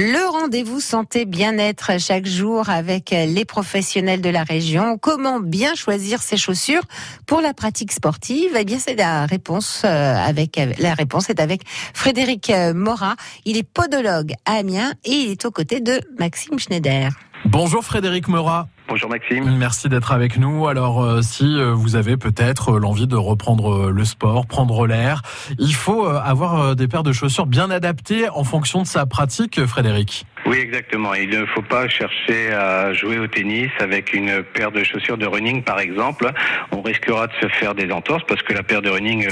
Le rendez-vous santé bien-être chaque jour avec les professionnels de la région. Comment bien choisir ses chaussures pour la pratique sportive? Eh bien, c'est la réponse euh, avec la réponse est avec Frédéric euh, Morat. Il est podologue à Amiens et il est aux côtés de Maxime Schneider. Bonjour Frédéric Morat. Bonjour Maxime. Merci d'être avec nous. Alors euh, si euh, vous avez peut-être euh, l'envie de reprendre le sport, prendre l'air, il faut avoir des paires de chaussures bien adaptées en fonction de sa pratique, Frédéric. Oui, exactement. Il ne faut pas chercher à jouer au tennis avec une paire de chaussures de running, par exemple. On risquera de se faire des entorses parce que la paire de running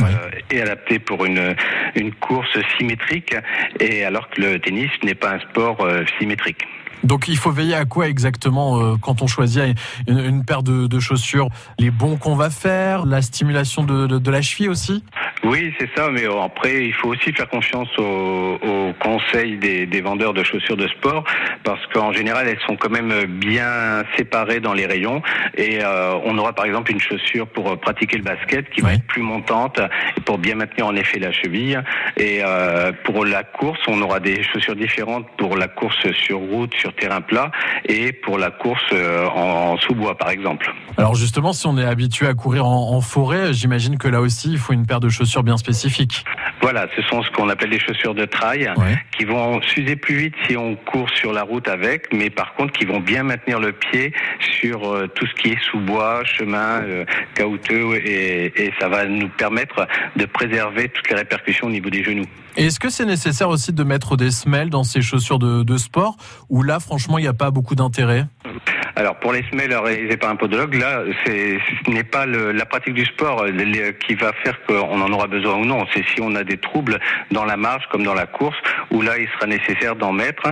est adaptée pour une, une course symétrique, et alors que le tennis n'est pas un sport symétrique. Donc il faut veiller à quoi exactement euh, quand on choisit une, paire de, chaussures? Les bons qu'on va faire, la stimulation de la cheville aussi? Oui, c'est ça, mais après, il faut aussi faire confiance aux, conseils des, vendeurs de chaussures de sport, parce qu'en général, elles sont quand même bien séparées dans les rayons, et euh, on aura par exemple une chaussure pour pratiquer le basket qui va être plus montante, pour bien maintenir en effet la cheville, et euh, pour la course, on aura des chaussures différentes pour la course sur route, sur terrain plat, et pour la course euh, en, sous-bois, par exemple. Alors justement, si on est habitué à courir en, en forêt, j'imagine que là aussi, il faut une paire de chaussures bien spécifiques. Voilà, ce sont ce qu'on appelle les chaussures de trail, qui vont s'user plus vite si on court sur la route avec, mais par contre qui vont bien maintenir le pied sur euh, tout ce qui est sous-bois, chemin, euh, et, et, ça va nous permettre de préserver toutes les répercussions au niveau des genoux. Est-ce que c'est nécessaire aussi de mettre des semelles dans ces chaussures de, de sport, ou là franchement il n'y a pas beaucoup d'intérêt? Alors pour les semelles réalisées par un podologue, là, ce n'est pas la pratique du sport euh, qui va faire qu'on en aura besoin ou non. C'est si on a des troubles dans la marche comme dans la course, où là il sera nécessaire d'en mettre.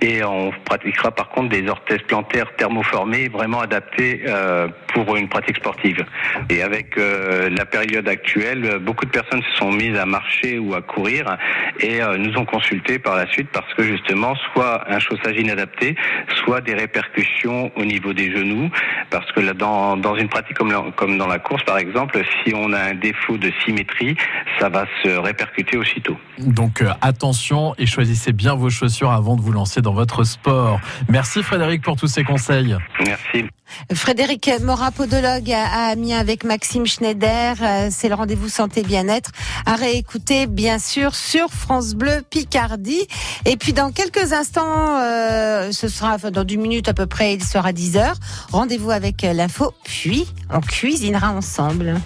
Et on pratiquera par contre des orthèses plantaires thermoformées vraiment adaptées euh, pour une pratique sportive. Et avec euh, la période actuelle, beaucoup de personnes se sont mises à marcher ou à courir et nous ont consulté par la suite parce que justement, soit un chaussage inadapté, soit des répercussions au niveau des genoux, parce que dans, dans une pratique comme, comme dans la course, par exemple, si on a un défaut de symétrie, ça va se répercuter aussitôt. Donc euh, attention et choisissez bien vos chaussures avant de vous lancer dans votre sport. Merci Frédéric pour tous ces conseils. Merci. Frédéric Mora, podologue à Amiens avec Maxime Schneider. Euh, c'est le rendez-vous santé bien-être à réécouter, bien sûr, sur France Bleu Picardie. Et puis, dans quelques instants, euh, ce sera, enfin, dans 10 minutes à peu près, il sera dit 10h. Rendez-vous avec euh, l'info, puis on cuisinera ensemble.